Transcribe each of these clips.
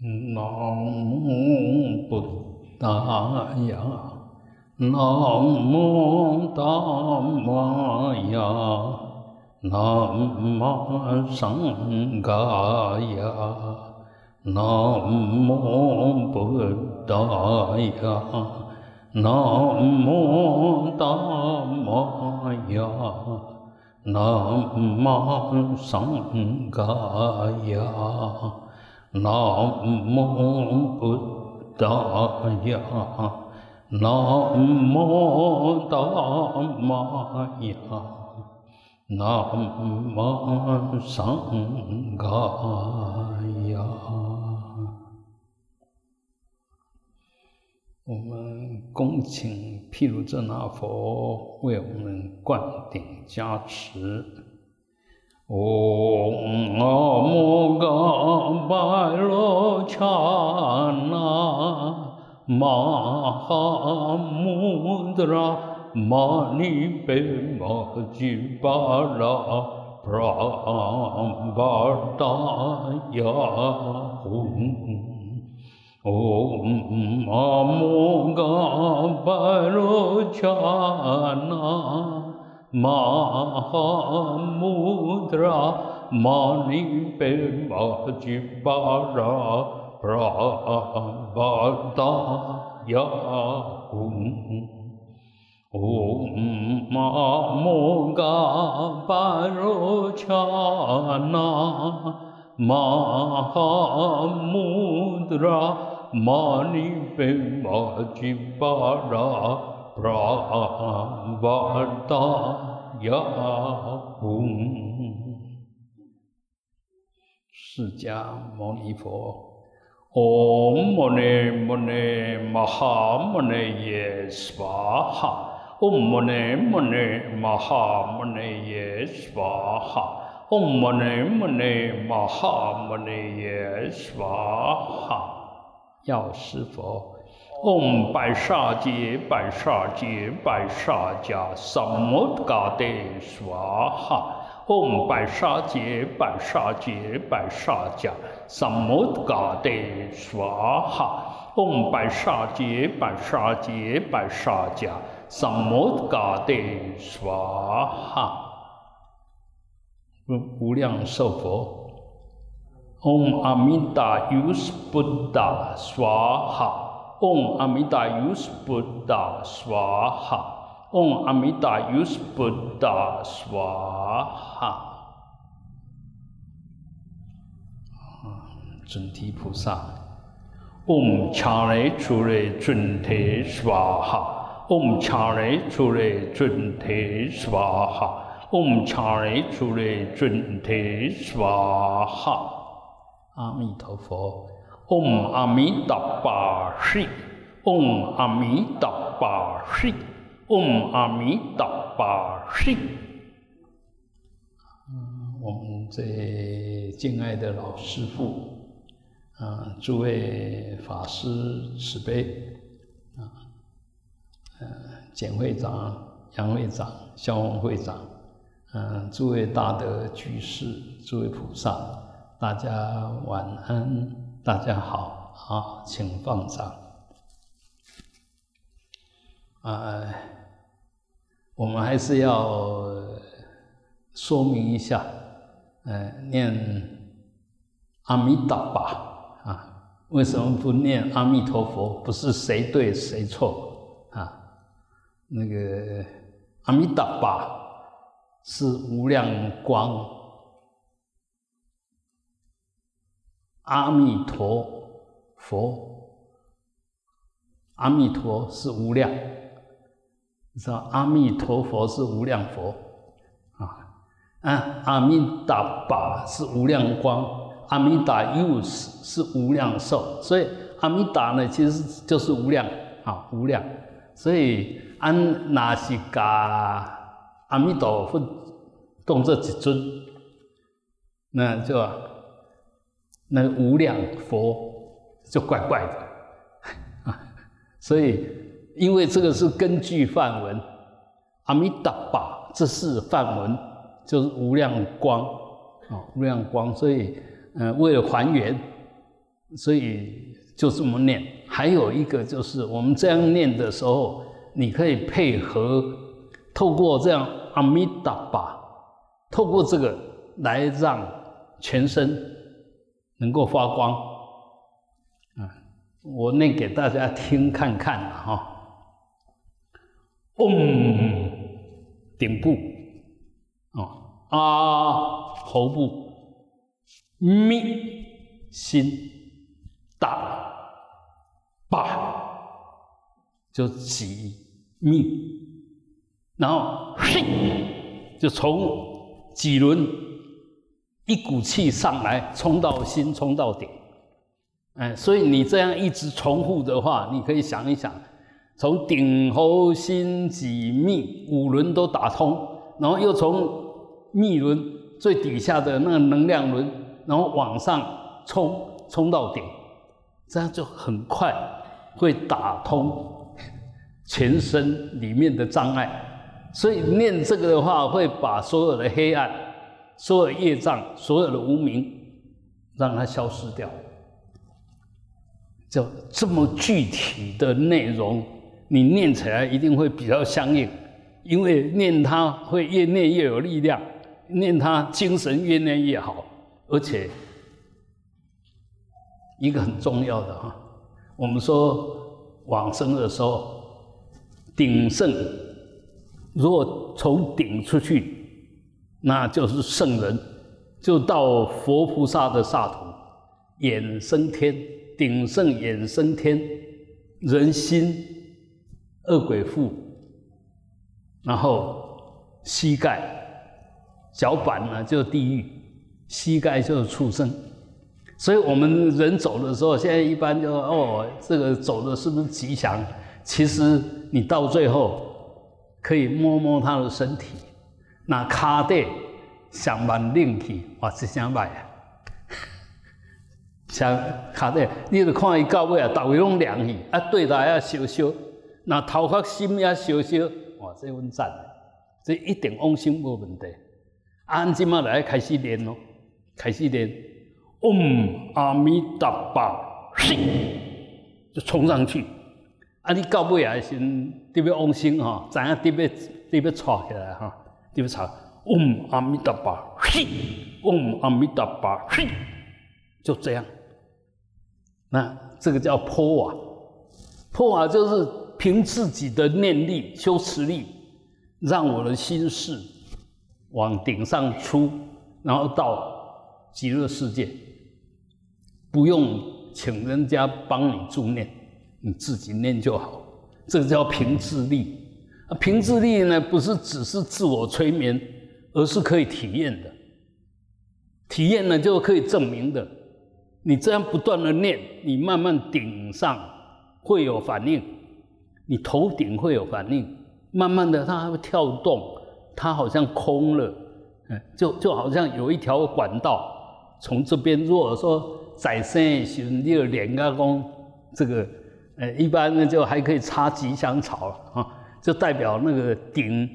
南无布达呀，南无达摩呀，南无僧伽呀，南无布达呀，南无达摩呀，南无僧伽呀。南无布达呀，南无达玛呀，南无僧伽呀。我们恭请毗卢遮那佛为我们灌顶加持。嗡阿摩嘎巴罗伽那玛哈穆达 महामुद्रा माणिपिम्बजिपारा प्रावदायाहुम् ॐ मामोगा परोचाना महामुद्रा माणिपिम्बजिपारा 布拉巴达呀嗡嗡阿摩嘎巴罗伽那。玛哈穆达拉玛尼贝玛吉巴拉布拉巴达呀吽，唵嘛摩嘎巴罗伽那玛哈穆达拉玛尼贝玛吉巴拉。布拉瓦达呀吽，释迦牟尼佛，唵摩尼摩尼玛哈摩尼耶娑哈，唵摩尼摩尼玛哈摩尼耶娑哈，唵摩尼摩尼玛哈摩尼耶娑哈，药师佛。嗡白沙杰白沙杰白沙迦萨摩嘎德娑哈。嗡白沙杰白沙杰白沙迦萨摩嘎德娑哈。嗡白沙杰白沙杰白沙迦萨摩嘎德娑哈。无量寿佛。嗡阿弥达尤斯布达娑哈嗡阿弥达尤斯布达娑哈，嗡阿弥达尤斯布达娑哈。准提菩萨，嗡恰雷出雷准提娑哈，嗡恰雷出雷准提娑哈，嗡恰雷出雷准提娑哈。阿弥陀佛。嗡阿弥达巴悉，嗡阿弥达巴悉，嗡阿弥达巴悉。嗯，我们最敬爱的老师傅，啊，诸位法师慈悲，啊，嗯，简会长、杨会长、肖文会长，嗯，诸位大德居士、诸位菩萨，大家晚安。大家好，啊，请放上。啊，我们还是要说明一下，呃，念阿弥达巴啊，为什么不念阿弥陀佛？不是谁对谁错啊？那个阿弥达巴是无量光。阿弥陀佛，阿弥陀是无量，你知道阿弥陀佛是无量佛。啊，啊，阿弥达巴是无量光，阿弥达又是是无量寿，所以阿弥达呢其实就是无量啊，无量，所以安那西嘎阿弥陀佛动这几尊，那就。那无量佛就怪怪的啊，所以因为这个是根据梵文，阿弥达巴，这是梵文，就是无量光啊，无量光，所以嗯，为了还原所以就这么念。还有一个就是我们这样念的时候，你可以配合透过这样阿弥达巴，透过这个来让全身能够发光。啊，我念给大家听看看啊哈。嗡，顶部，哦，啊，喉部，咪，心，大，把，就几密，然后嘿，就从几轮一股气上来，冲到心，冲到顶，哎，所以你这样一直重复的话，你可以想一想。从顶喉心脊密五轮都打通，然后又从密轮最底下的那个能量轮，然后往上冲，冲到顶，这样就很快会打通 全身里面的障碍。所以念这个的话，会把所有的黑暗、所有业障、所有的无明，让它消失掉。就这么具体的内容。你念起来一定会比较相应，因为念它会越念越有力量，念它精神越念越好，而且一个很重要的哈，我们说往生的时候，鼎盛，如果从顶出去，那就是圣人，就到佛菩萨的刹土，衍生天，鼎盛衍生天，人心。恶鬼腹，然后膝盖、脚板呢就是地狱，膝盖就是畜生。所以我们人走的时候，现在一般就哦，这个走的是不是吉祥？其实你到最后可以摸摸他的身体，那卡带上万冷气，哇，这声歹啊！像卡带，你就看伊到尾啊，逐位拢凉去，啊，对待啊，烧烧。那头壳心也烧烧，哇，这稳赞，这一定往生无问题。安今嘛来开始练咯，开始练，嗡阿弥达巴，就冲上去。啊，你到尾也先特别往生哈，知影特别特别吵起来哈，特别吵。嗡阿弥达巴嘿，嗡阿弥达巴嘿，就这样。那这个叫破瓦，破瓦就是。凭自己的念力、修持力，让我的心事往顶上出，然后到极乐世界，不用请人家帮你助念，你自己念就好。这个叫凭自力。啊，凭自力呢，不是只是自我催眠，而是可以体验的。体验呢，就可以证明的。你这样不断的念，你慢慢顶上会有反应。你头顶会有反应，慢慢的它还会跳动，它好像空了，嗯，就就好像有一条管道从这边。如果说在生时，你有两个公，这个，呃，一般呢就还可以插吉祥草啊，就代表那个顶，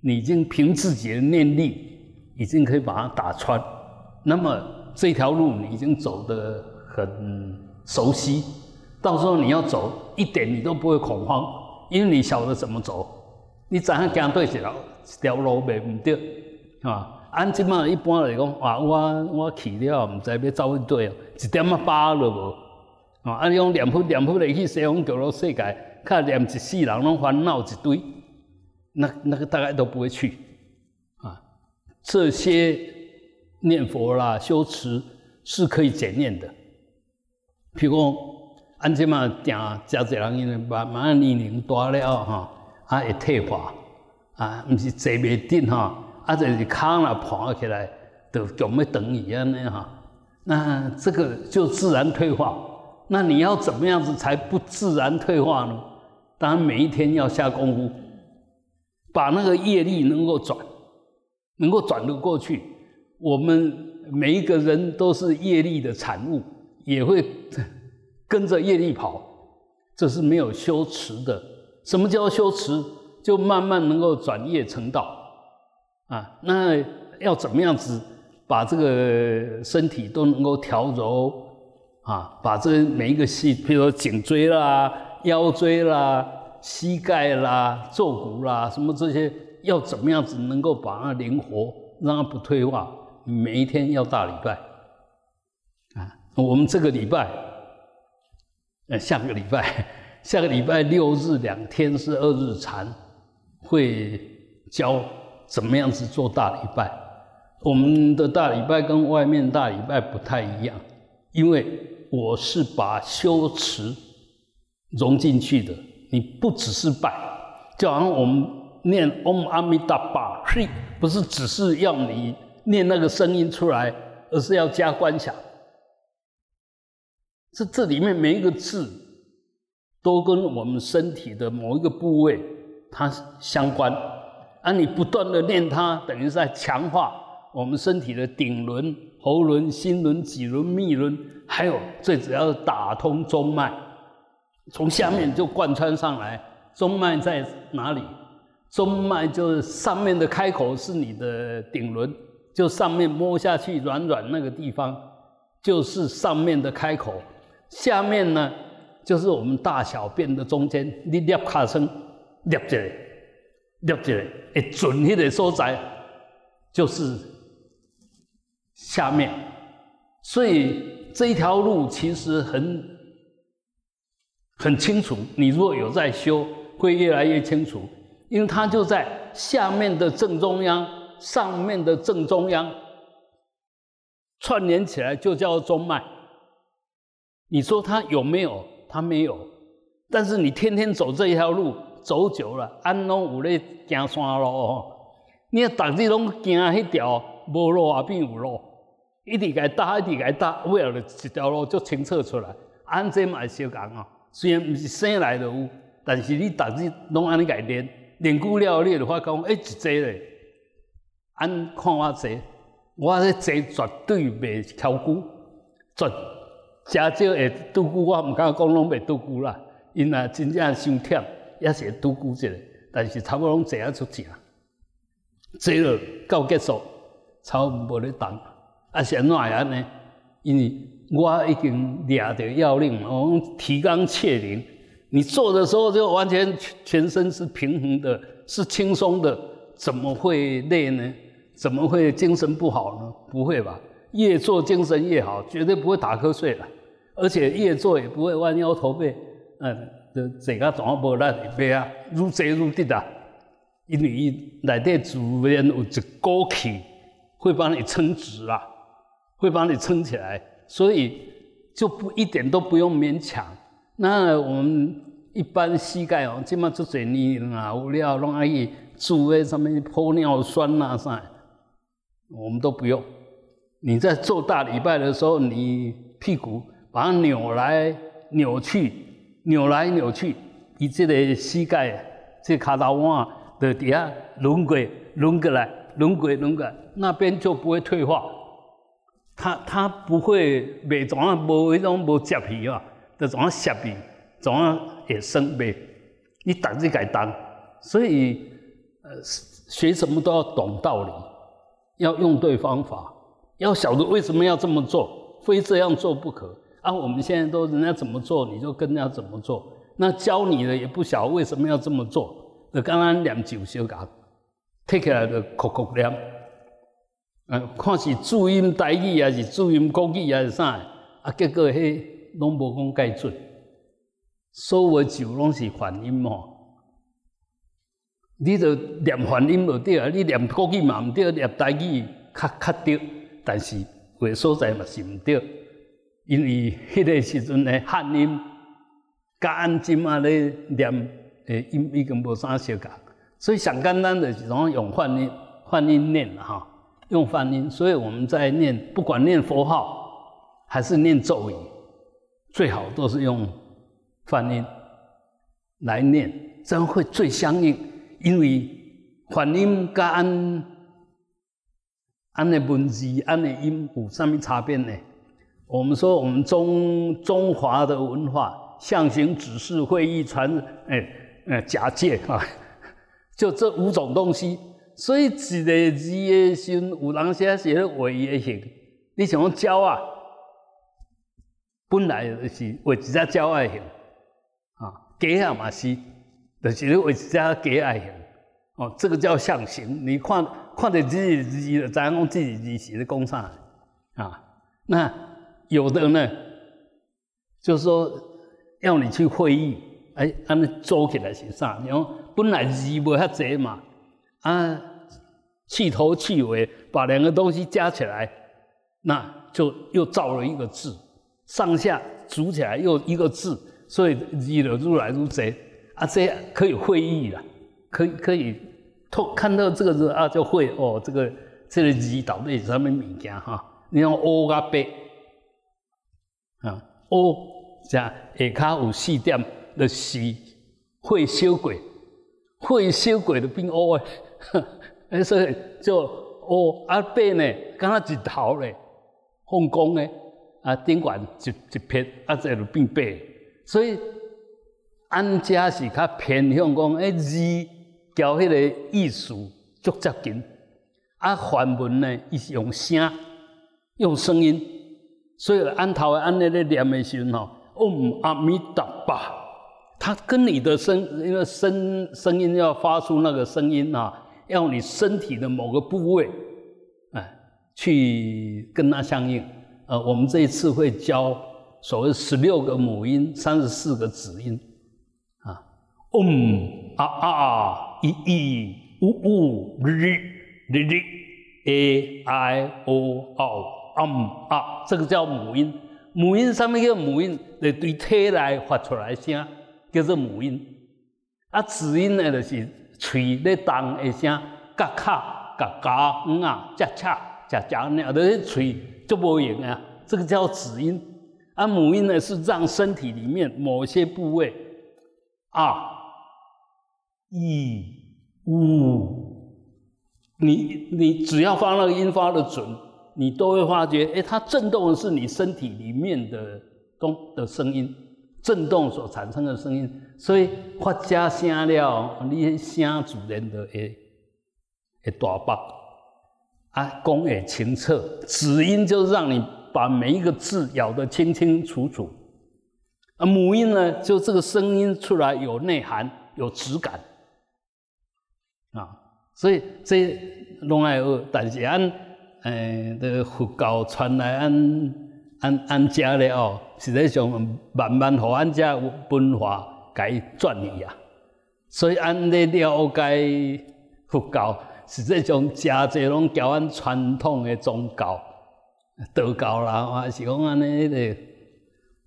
你已经凭自己的念力，已经可以把它打穿。那么这条路你已经走得很熟悉，到时候你要走一点你都不会恐慌。因为你晓得怎么走，你怎样行对一条一条路袂唔对，啊？按即马一般来讲，哇，我我去了，唔知要走去对哦，一点仔巴都无，啊！按用念佛念佛来去西方极乐世界，看连一世人拢烦恼一堆，那那个大概都不会去，啊！这些念佛啦、修持是可以检验的，譬如讲。安即嘛，定真侪人因为慢慢年龄大了吼，啊会退化，啊毋是坐袂定吼，啊就是脚若盘起来，就强要等伊安尼吼。那这个就自然退化。那你要怎么样子才不自然退化呢？当然每一天要下功夫，把那个业力能够转，能够转得过去。我们每一个人都是业力的产物，也会。跟着业力跑，这是没有修持的。什么叫修持？就慢慢能够转业成道啊。那要怎么样子把这个身体都能够调柔啊，把这每一个细，比如说颈椎啦、腰椎啦、膝盖啦、坐骨啦，什么这些，要怎么样子能够把它灵活，让它不退化？每一天要大礼拜啊！我们这个礼拜，呃，下个礼拜，下个礼拜六日两天是二日禅，会教怎么样子做大礼拜。我们的大礼拜跟外面大礼拜不太一样，因为。我是把修持融进去的，你不只是拜，就好像我们念 Om Amida 是不是只是要你念那个声音出来，而是要加观想。这这里面每一个字都跟我们身体的某一个部位它相关，而你不断的念它，等于在强化我们身体的顶轮。喉轮、心轮、脊轮、密轮，还有最主要是打通中脉，从下面就贯穿上来。中脉在哪里？中脉就是上面的开口是你的顶轮，就上面摸下去软软那个地方，就是上面的开口。下面呢，就是我们大小便的中间。你捏卡声，捏起来，捏起来，会准迄个所在，就是。下面，所以这一条路其实很很清楚。你如果有在修，会越来越清楚，因为它就在下面的正中央，上面的正中央串联起来，就叫中脉。你说它有没有？它没有。但是你天天走这一条路，走久了，安拢有咧行山路哦。你逐日拢行迄条无路啊，变有路。一直该搭，一直该搭，为了一条路就清澈出来。安这嘛小讲哦，虽然毋是生来就有，但是你逐日拢安尼改练，练久了，你就发讲，哎，一坐咧，安看我坐，我这坐绝对袂超久，绝加少会拄久，我毋敢讲拢袂拄久啦。因啊真正伤忝，也是会拄久一下，但是差不多拢坐啊出正，坐落到结束，差不无咧动。啊，是安怎样呢？因为我已经抓着要领，我提纲挈领。你做的时候就完全全身是平衡的，是轻松的，怎么会累呢？怎么会精神不好呢？不会吧？越做精神越好，绝对不会打瞌睡了，而且越做也不会弯腰驼背。嗯，这这个怎么无力背啊？如坐愈直啊！因为内底自然有一股气会帮你撑直啊。会帮你撑起来，所以就不一点都不用勉强。那我们一般膝盖哦，起码做水泥啊，物料弄阿姨住在上面泼尿酸呐啥，我们都不用。你在做大礼拜的时候，你屁股把它扭来扭去，扭来扭去，以这个膝盖这卡刀腕的底下轮轨轮过来，轮轨轮过来，那边就不会退化。他他不会袂怎啊，无迄种无接皮啊，就怎啊削皮，怎啊会生袂。你打字改单，所以呃学什么都要懂道理，要用对方法，要晓得为什么要这么做，非这样做不可。啊，我们现在都人家怎么做，你就跟人家怎么做。那教你的也不晓得为什么要这么做，就刚刚两九小讲，贴起来的哭哭念。啊，看是注音台语还是注音国语还是啥？啊，结果迄拢无讲介准，所有就拢是反音嘛。你着念反音就对啊，你念国语嘛毋对，念台语较较对，但是有所在嘛是毋对，因为迄个时阵诶汉音，甲安今啊咧念诶音已经无啥相共，所以上简单的是种用泛音泛音念哈。用梵音，所以我们在念，不管念佛号还是念咒语，最好都是用梵音来念，这样会最相应。因为梵音跟安安的文字、安的音符上面差别呢？我们说，我们中中华的文化，象形、指示、会意、传，哎哎假借啊，就这五种东西。所以一个字的时，有人写写尾的形，你想讲教啊？本来就是为一只鸟爱形，啊，鸡啊嘛是，就是为一只鸡爱行，哦，这个叫象形。你看看着字字的，怎样讲字字写的工厂啊？那有的呢，就是说要你去会议，哎，安尼做起来是啥？你讲本来字无遐济嘛，啊，气头气尾把两个东西加起来，那就又造了一个字。上下组起来又一个字，所以字的如来如贼啊，这样可以会意了，可以可以透看到这个字啊，就会哦，这个这个字到底是什么物件哈？你看乌加白啊，乌加下骹有四点的是会修鬼，会修鬼的变乌诶，哎，所以就哦啊白呢，刚刚一头嘞，凤公诶。啊，顶管一一撇，啊，这就变白。所以安家是较偏向讲，诶字交迄个意思足接近。啊，梵文呢，伊是用声，用声音。所以安头安尼咧念的时候，嗡阿弥陀佛，它跟你的声，因为声声音要发出那个声音啊，要你身体的某个部位，哎，去跟它相应。呃，我们这一次会教所谓十六个母音，三十四个子音，啊，嗯啊啊，一一呜呜哩哩哩，a i o o um 啊，这个叫母音。母音上面一个母音来对体来发出来声，叫做母音。啊，子音呢就是嘴咧动的声，嘎卡嘎嘎嗯啊，恰恰恰恰那都是嘴。就不用啊，这个叫子音，啊母音呢是让身体里面某些部位啊，一呜，你你只要发那个音发的准，你都会发觉，哎，它震动的是你身体里面的东的声音，震动所产生的声音，所以发家声了，你声自然的会会大白。啊，公也清澈，子音就让你把每一个字咬得清清楚楚，啊，母音呢，就这个声音出来有内涵、有质感，啊，所以这拢爱学，但是按诶的佛教传来按按按家了哦，实际上慢慢互按家文化改转移啊，所以按咧了解佛教。是这种加这种教俺传统的宗教、道教啦，还是讲安尼的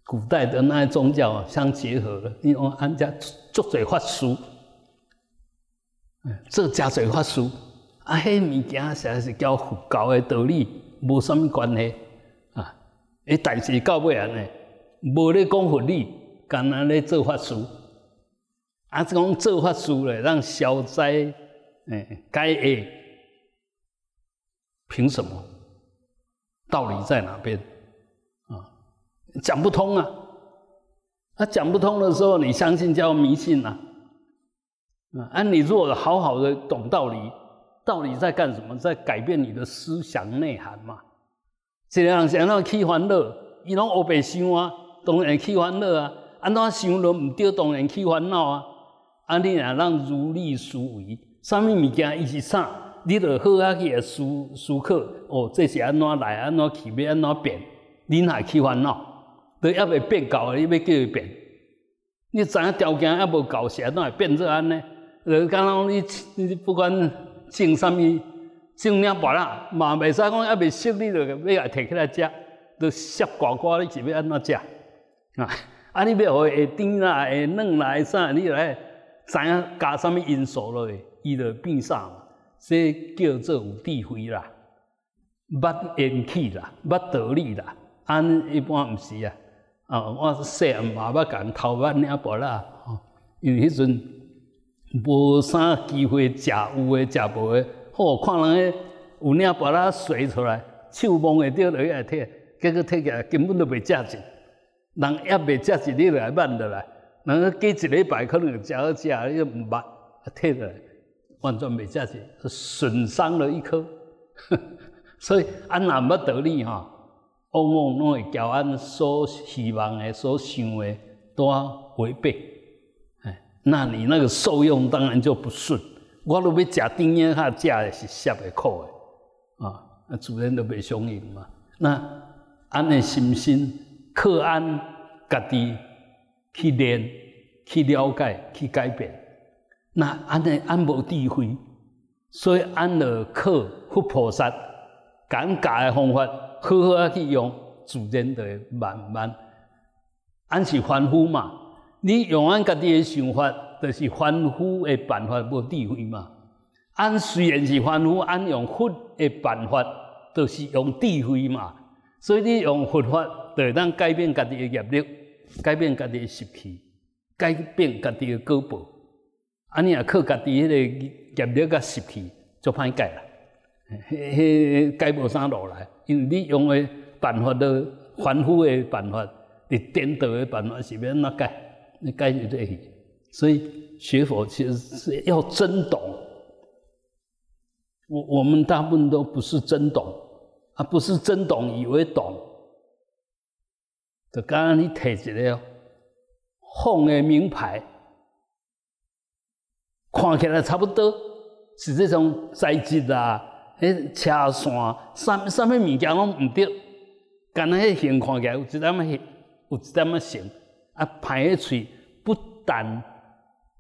古代的那些宗教相结合的。你讲俺家足嘴法师，这加嘴法师，啊，迄物件实在是交佛教的道理，无什么关系。诶，但是到尾安尼，无咧讲佛理，干那咧做法师，啊，讲做法师咧，让消灾。哎，该 A，凭什么？道理在哪边？啊，讲不通啊！啊，讲不通的时候，你相信叫迷信呐？啊，你如果好好的懂道理，道理在干什么？在改变你的思想内涵嘛。一个人是安怎起烦恼，伊拢乌白想啊，当然起烦恼啊。安怎想都唔对，当然起烦恼啊。啊，你若让如理思维。啥物物件伊是啥？你著好啊去思思考哦，这是安怎来？安怎去？要安怎变？恁还去烦恼？都还未变够，你要叫伊变？你知影条件还无够，是安怎会变做安尼？呃，刚刚你你不管种啥物，种两白啦，嘛袂使讲还未熟，你著要来摕起来食，都削瓜瓜，你是要安怎食？啊，啊，你要会甜啦，会软啦，会啥？你来知影加啥物因素落去？伊就变啥嘛？这叫做有智慧啦，捌缘起啦，捌道理啦。按一般毋是啊，啊，我细汉嘛捌共偷捌领薄啦，因为迄阵无啥机会食有诶食无诶，好看人诶有领薄啦甩出来，手摸会着落去来摕，结果摕起来根本都袂食着，人也袂食一日来慢落来，人过一礼拜可能食好食，你毋捌摕落来。完全没价值，损伤了一颗，所以安那么道理吼，往往拢会交咱所希望的、所想的都要违背。哎，那你那个受用当然就不顺。我如要食丁烟，他食的是涩的苦的，啊，那自然都袂相应嘛。那安的心心靠安家己去练、去了解、去改变。那安尼安无智慧，所以安了靠佛菩萨讲教的方法，好好啊去用，自然就会慢慢。安是凡夫嘛，你用安家己的想法，就是凡夫的办法，无智慧嘛。安虽然是凡夫，安用佛的办法，就是用智慧嘛。所以你用佛法，就当改变家己的业力，改变家己的习气，改变家己的果报。安尼也靠家己迄个业力甲习气，就歹改啦。迄迄改无啥路来，因为你用的办法都反复的办法，你颠倒的办法是免哪改？你改就对去。所以学佛其实是要真懂。我我们大部分都不是真懂，啊，不是真懂，以为懂。就刚刚你提一个红的名牌。看起来差不多，实际上材质啊，迄车线，啥啥物物件拢毋对，干那迄形看起来有一点仔，有一点仔形，啊，排个喙不但，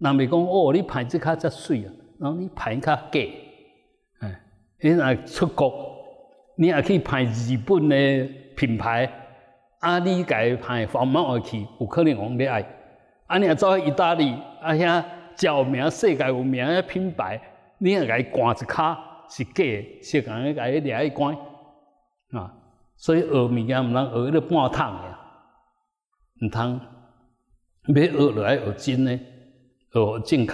人袂讲哦，你排即较则水啊，然后你排较假，哎，你若出国，你也可以排日本的品牌，啊，你家排方毛去，有可能往你爱，啊，你若走去意大利，啊遐。叫名世界有名的品牌，你也甲伊关一卡是假，是讲伊甲伊掠一关啊。所以学物件毋通学迄个半桶的，毋通要学落来学真诶，哦正确，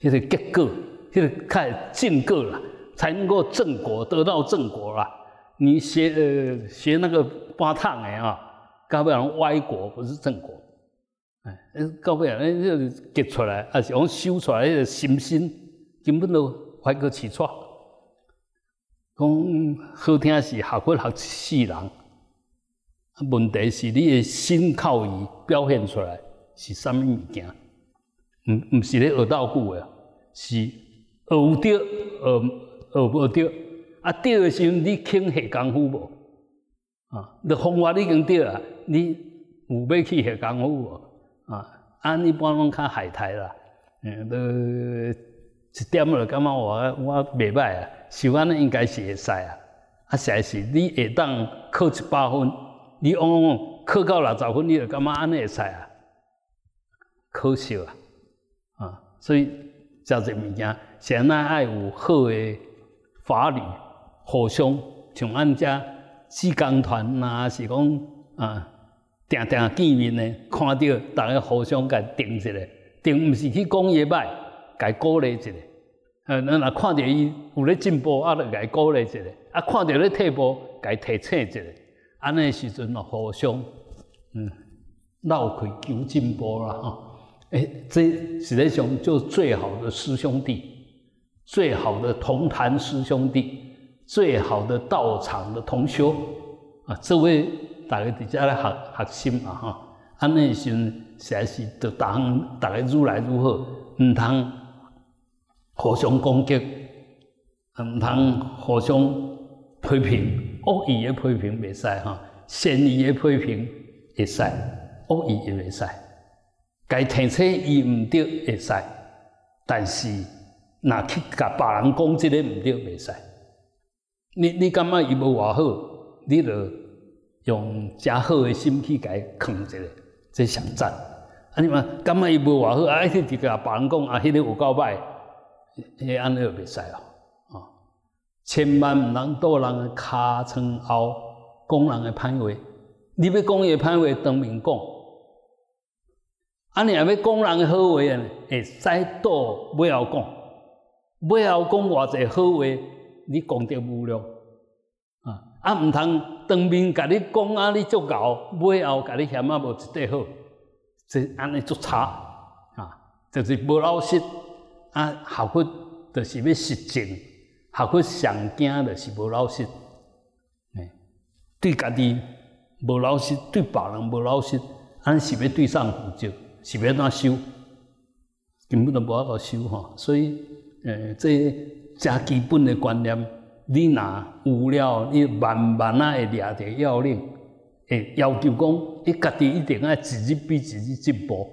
迄个结果，迄个较正果啦，才能够正果得到正果啦。你学呃学那个半桶的啊，搞不然歪果不是正果。哎，到尾啊，你就结出来，还是讲修出来，迄个心心根本都怀过起错。讲好听是学佛学世人，问题是你的心靠伊表现出来是啥物物件？毋毋是咧学道具诶，是学有着，学学无着。啊，着诶时阵你肯下功夫无？啊，你方法已经着啊，你有要去下功夫无？啊，按一般拢较海苔啦，嗯，都一点了，感觉我我袂歹啊，修安尼应该是会使啊。啊，实是你下当考一百分，你往往考到六十分，你就感觉安尼会使啊？可惜，啊，所以交这物件，现在爱有好的法律，互相像安遮志工团呐，是讲啊。定定见面呢，看到大家互相甲定一下，定毋是去讲伊歹，甲鼓励一下。呃，那若看到伊有咧进步，啊，就甲伊鼓励一下；啊，看到咧退步，甲伊提醒一下。安尼时阵哦，互相嗯，闹开求进步啦吼。诶，这实际上就最好的师兄弟，最好的同坛师兄弟，最好的道场的同修啊，这位。大家伫遮咧学学习嘛哈，安尼时阵实在是着逐项大家愈来愈好，毋通互相攻击，毋通互相批评，恶意的批评袂使哈，善意的批评会使，恶意也袂使。该提醒伊毋对会使，但是若去甲别人讲即个毋对袂使。你你感觉伊无偌好，你著。用加好的心去甲伊扛一个，这上赞。啊，你嘛感觉伊无偌好，啊，去直甲别人讲啊，迄个有够歹，迄安尼就袂使咯。哦，千万毋通倒人诶尻川后讲人的歹话。你要讲伊的歹话，当面讲。啊，你若要讲人的好话啊，会使倒尾后讲，尾后讲偌济好话，你讲得无量。啊，啊，毋通。当面甲你讲啊，你足够，尾后甲你嫌啊无一块好，这安尼足差啊，就是无老实啊。学佛就是要实证，学佛上惊就是无老实。对家己无老实，对别人无老实，安是要对上负责，是要怎修？根本都无法度修吼。所以，诶，这真基本的观念，你若有了，你慢慢啊会掠着要领，会要求讲，你家己一定要自己比自己进步，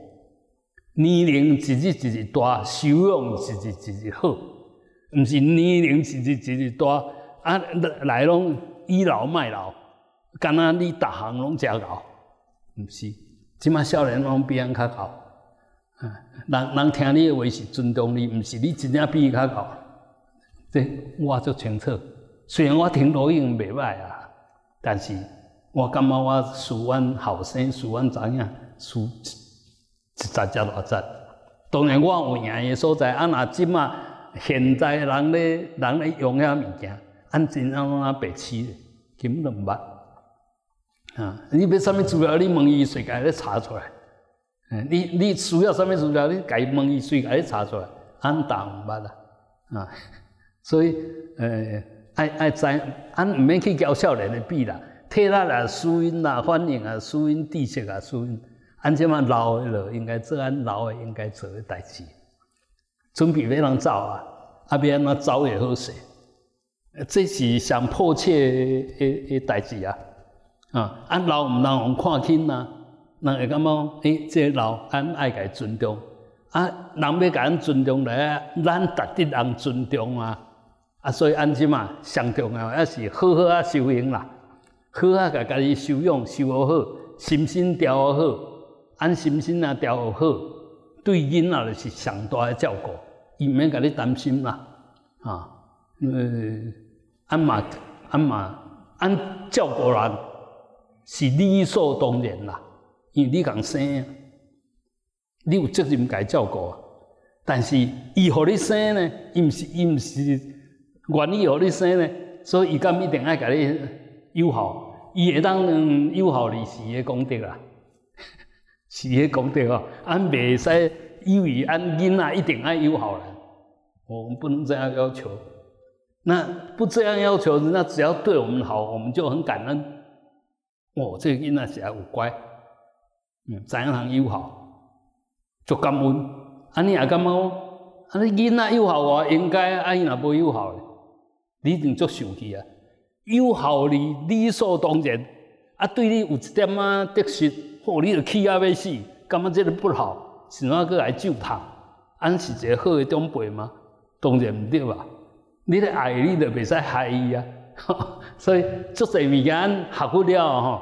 年龄自己自己大，修养自己自己好，毋是年龄自己自己大，啊来拢倚老卖老。敢若你逐项拢食老，毋是？即马少年拢比人较高，啊，人人听你诶话是尊重你，毋是你真正比伊较高。这我足清楚。虽然我听录音袂歹啊，但是我感觉我输阮后生，输阮知影，输一十只偌只。当然我有赢诶所在，啊，若即马现在人咧人咧用遐物件，按真正拢啊白痴，根本都毋捌。啊！你要啥物资料？你问伊，随家咧查出来。嗯，你你需要啥物资料？你家问伊，随家咧查出来。安答毋捌啦。啊，所以，呃，爱爱知，俺毋免去交少年的比啦。体力啊，输音啦，反应啊，输音知识啊，输音。俺即马老的了，应该做俺老的应该做的代志。准备要人走啊，啊，要安怎走也好势。这是上迫切的的代志啊。啊，啊老毋人互看轻呐，人会感觉诶，这老俺爱甲尊重，啊，人要甲咱尊重来，咱值得人尊重啊，啊，所以安怎嘛，上重要还是好好啊修行啦，好啊甲家己修养修好，心心调好，安心心啊调好，对囡仔就是上大诶照顾，伊毋免甲你担心啦，啊，呃，安嘛，安嘛，安照顾人。是理所当然啦，因为你共生，你有责任该照顾啊。但是伊互你生呢，伊毋是伊毋是愿意互你生呢，所以伊敢一定爱甲你友好，伊会当友好你是伊功德啦，是伊功德哦。俺袂使以为俺囡仔一定爱友好人，我们不能这样要求。那不这样要求，那只要对我们好，我们就很感恩。哦，这个囡仔是还有乖，嗯，怎样通友好，足感恩。安尼也感觉，啊，你囡仔友好话应该，啊，伊若无友好，你一定足生气啊。友好你理所当然，啊，对你有一点仔得失，哦，你就气啊要死，感觉这个不好，是哪个来救他？安是一个好的长辈吗？当然毋对吧？你咧爱你就袂使害伊啊。所以做侪物件学不了吼，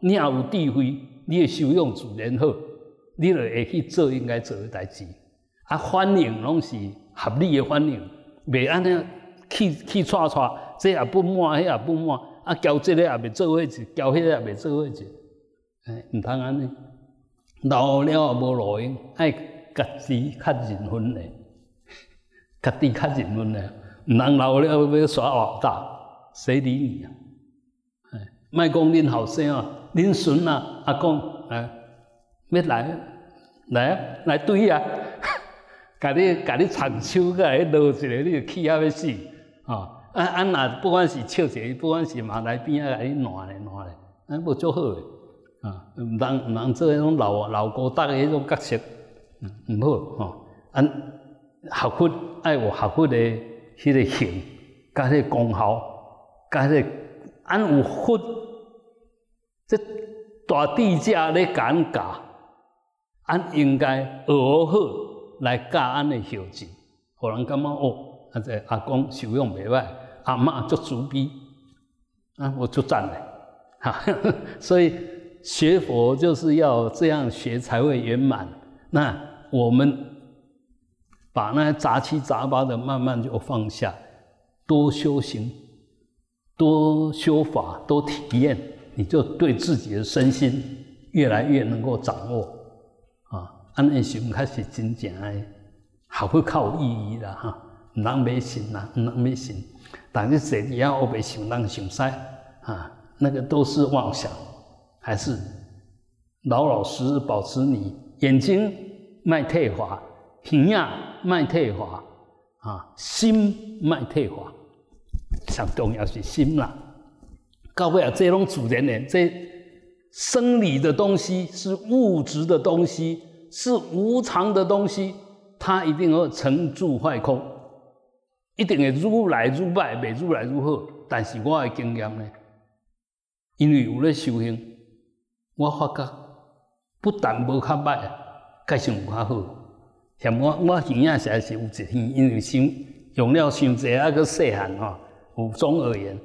你也有智慧，你的修养自然好，你就会去做应该做的代志。啊，反应拢是合理的反应，袂安尼去去串串，这也不满，迄也不满，啊，交这个也袂做伙子，交迄个也袂做伙子，哎，毋通安尼。老了也无路用，爱家己较认分的，家己较认分的，毋通老了要耍老大。谁理你啊？哎，卖讲恁后生啊，恁孙啊，阿公啊，要来来啊来对啊，甲你甲你长手，甲你捞一个，你就气啊要死啊！啊啊那不管是笑者，不管是马来边啊，甲你暖咧暖咧，啊无做好诶啊！毋通毋通做迄种老老高大诶迄种角色，嗯，毋好吼。按学佛爱有学佛诶迄个形，甲迄个功效。甲迄个，俺有佛，这大地价咧讲教，俺应该学好来教俺的孝敬，互人感觉哦，啊这阿公修养袂歹，阿嬷足慈悲，啊我足赞嘞，哈，所以学佛就是要这样学才会圆满。那我们把那杂七杂八的慢慢就放下，多修行。多修法，多体验，你就对自己的身心越来越能够掌握啊！安尼心开始真正诶，好会靠意义的哈，唔能迷信呐，唔能迷信。但是谁要我被想当想塞啊？那个都是妄想，还是老老实实保持你眼睛卖退化，鼻啊卖退化啊，心卖退化。上重要是心啦，到尾啊，这拢自然的，这生理的东西是物质的东西，是无常的东西，它一定会成住坏空，一定会愈来愈歹，未愈来愈好。但是我的经验呢，因为有咧修行，我发觉不但无较歹，改善有较好。像我我耳仔实在是有一天，因为伤用了伤济，啊个细汉吼，有中耳炎，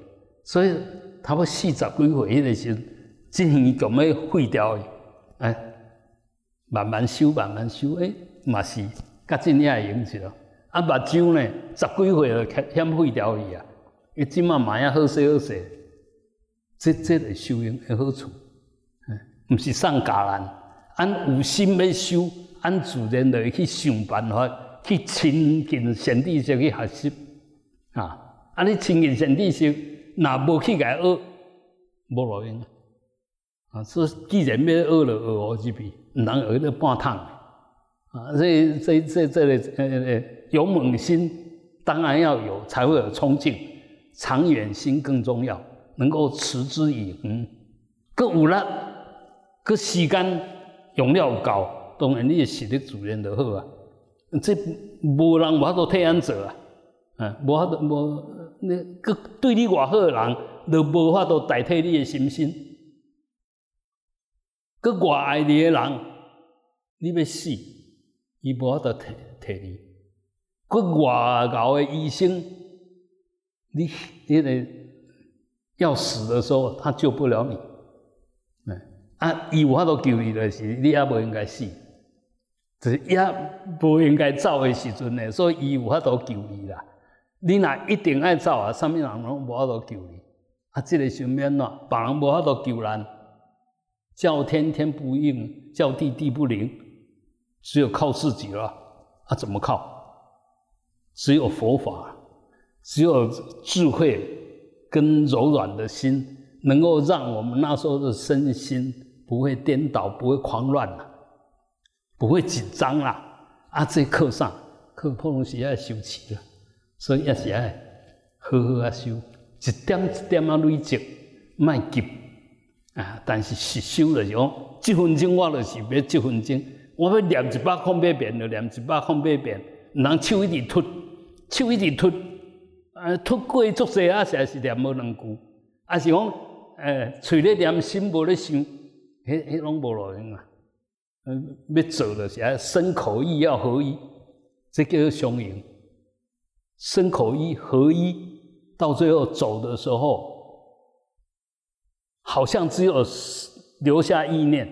所以差不多四十几岁迄个时，这耳讲要废掉的，哎，慢慢修，慢慢修，哎，嘛是，甲真也会用起咯。啊，目睭呢，十几岁就开险废掉去啊，伊即马嘛也好势好势，这这个修行的好处，嗯，毋是送家人，按有心要修。按自然来去想办法，去亲近善知识去学习啊！啊，你亲近善知识，若无去甲学，无路用啊！所以既然要学了，学学一笔，毋通学了半趟啊！所以这这这个呃呃勇猛心当然要有，才会有冲劲。长远心更重要，能够持之以恒。佮有力，佮时间用了够。当然，你的实力自然就好啊。这无人法度替俺做啊，啊，无法度无，你佮对你偌好的人，都无法度代替你的心心。佮偌爱你的人，你要死，伊无法度替替你。佮偌高的医生，你你个要死的时候，他救不了你。嗯，啊，伊有法度救你的是，你也无应该死。就是也不应该走的时阵呢，所以伊有法度救你啦。你若一定爱走啊，啥物人拢无法度救你。啊，这个上面喏，别人无法度救咱，叫天天不应，叫地地不灵，只有靠自己了。啊，怎么靠？只有佛法，只有智慧跟柔软的心，能够让我们那时候的身心不会颠倒，不会狂乱了。不会紧张啦，啊！这课上课普通是要修持了，所以也是要好好啊修，一点一点啊累积，卖急啊！但是实修的时候，一分钟我就是要一分钟，我要念一百空八遍就念一百空八遍，人手一直突，手一直突，啊，突过足济啊，实在是念无两句，啊是讲，诶，嘴咧念，心无咧想，迄迄拢无路用啊。嗯，要做的时候，身口意要合一，这个雄赢。身口意合一，到最后走的时候，好像只有留下意念，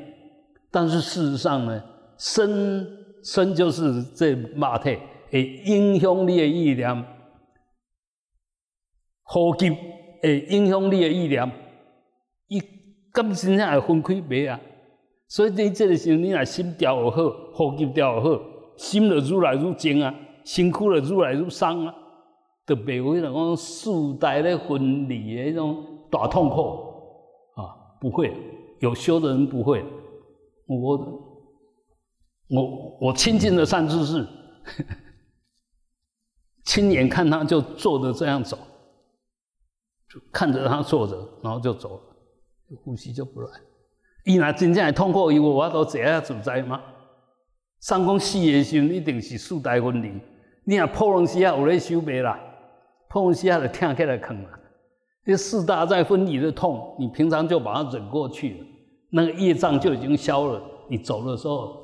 但是事实上呢，身身就是这马体，会影响你的意念，呼吸会影响你的意念，伊咁真正也分开袂啊？所以你这个时候，你若心调又好，呼吸调又好，心就愈来愈静啊，身躯就愈来愈松啊，就袂会那种世代咧分离的那种大痛苦啊，不会，有修的人不会。我我我亲近的善知识，亲眼看他就坐着这样走，就看着他坐着，然后就走了，呼吸就不乱。伊若真正会痛苦，伊有法度坐遐自在吗？三讲死的时阵，一定是四大分离。你若破龙时啊有咧修袂啦，破龙时啊就听起来坑啦。这四大在分离的痛，你平常就把它忍过去了，那个业障就已经消了。你走的时候，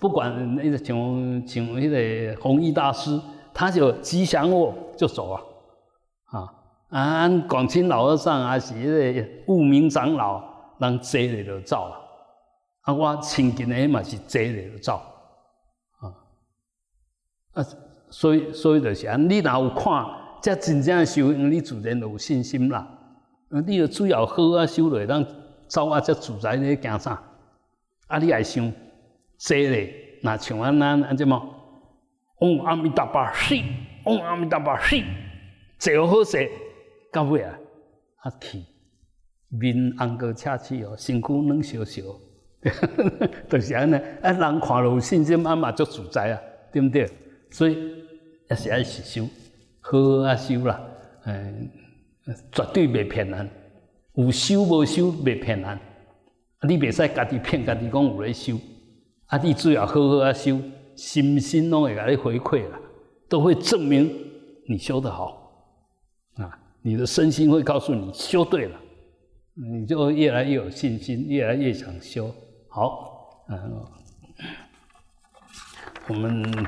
不管那个像像那个弘一大师，他就吉祥我就走啊，啊，啊，广清老和尚还是那个悟明长老。人坐咧就走啊！啊，我亲近的嘛是坐咧就走啊！啊，所以所以就是啊，你若有看，这真正修行，你自然就有信心啦。你要主要好啊修落，当走啊这自在咧行啥？啊，你爱想坐咧，那像安咱安怎么？嗡阿弥陀佛，是嗡阿弥陀佛，是坐好势，到尾啊，啊去。面红个赤赤哦，身躯软烧烧，就是安尼。啊，人看有信心，啊嘛足自在啊，对不对？所以也是爱实修，好好啊修啦，嗯，绝对袂骗人。有修无修，袂骗人。你袂使家己骗家己讲有咧修，啊，你只要好好啊修，心心拢会甲你回馈啦，都会证明你修得好啊。你的身心会告诉你修对了，你就越来越有信心，越来越想修好。嗯，我们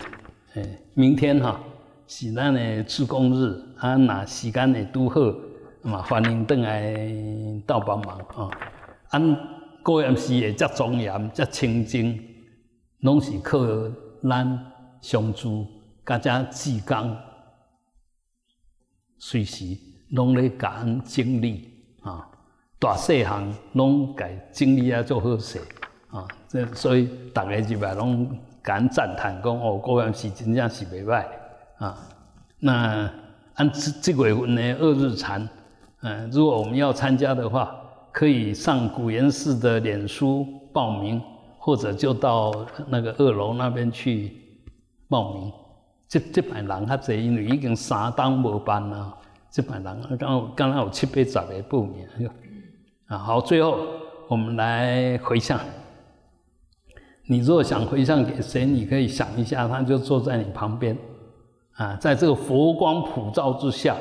诶，明天哈是咱的自工日，啊，那时间会拄好，嘛欢迎倒来到帮忙啊。按高严寺会遮庄严、遮清净，拢是靠咱相助甲遮志刚，随时拢咧甲咱整理啊，大细项拢甲整理啊做好势啊，这所以大家入来拢甲咱赞叹讲哦，高严寺真正是袂歹。啊。那按这这月份的二日禅，嗯，如果我们要参加的话。可以上古岩寺的脸书报名，或者就到那个二楼那边去报名。这这班人较侪，因为已经三档无办了。这班人刚刚刚有七八十个报名。啊，好，最后我们来回向。你如果想回向给谁，你可以想一下，他就坐在你旁边。啊，在这个佛光普照之下，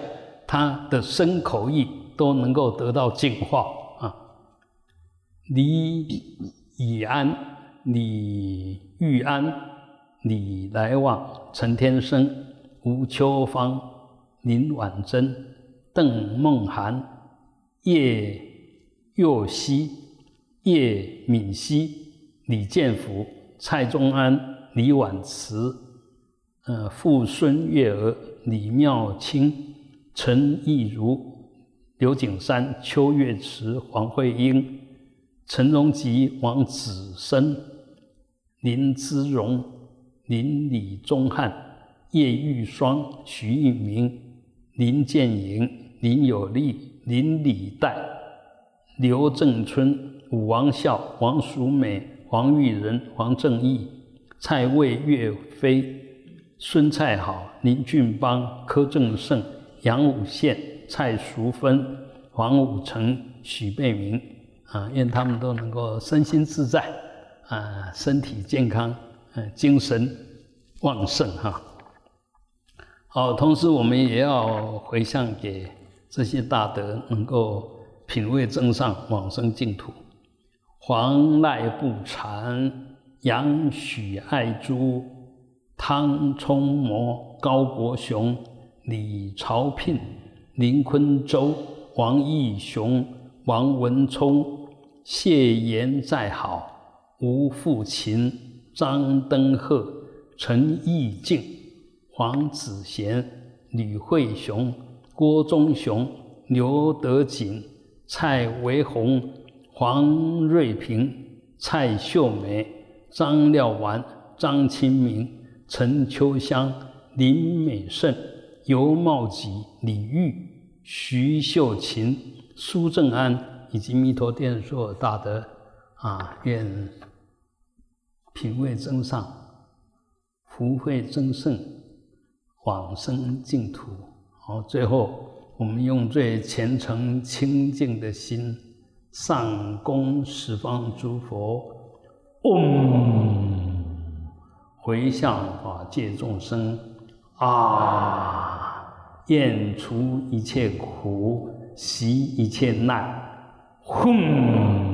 他的身口意都能够得到净化啊。李以安、李玉安、李来旺、陈天生、吴秋芳、林婉珍、邓梦涵、叶佑熙、叶敏熙、李建福、蔡宗安、李婉慈、呃傅孙月娥、李妙清、陈义如、刘景山、邱月池、黄慧英。陈荣吉、王子生、林之荣、林李宗汉、叶玉霜、徐玉明、林建营、林有利、林李代、刘正春、武王孝、王淑美、黄玉仁、黄正义、蔡卫岳飞、孙蔡好、林俊邦、柯正胜、杨武宪、蔡淑芬、黄武成、许贝明。啊，愿他们都能够身心自在，啊，身体健康，嗯，精神旺盛哈。好，同时我们也要回向给这些大德，能够品味真上往生净土。黄赖不禅、杨许爱珠、汤冲模、高国雄、李朝聘、林坤洲、王义雄、王文聪。谢言再好，吴富琴、张登鹤、陈义敬、黄子贤、吕惠雄、郭忠雄、刘德锦、蔡维宏、黄瑞平、蔡秀梅、张廖完、张清明、陈秋香、林美胜、尤茂吉、李玉、徐秀琴、苏正安。以及弥陀殿所有大德啊，愿品位增上，福慧增盛，往生净土。好，最后我们用最虔诚清净的心，上供十方诸佛，嗡，回向法界众生，啊，愿除一切苦，习一切难。轰！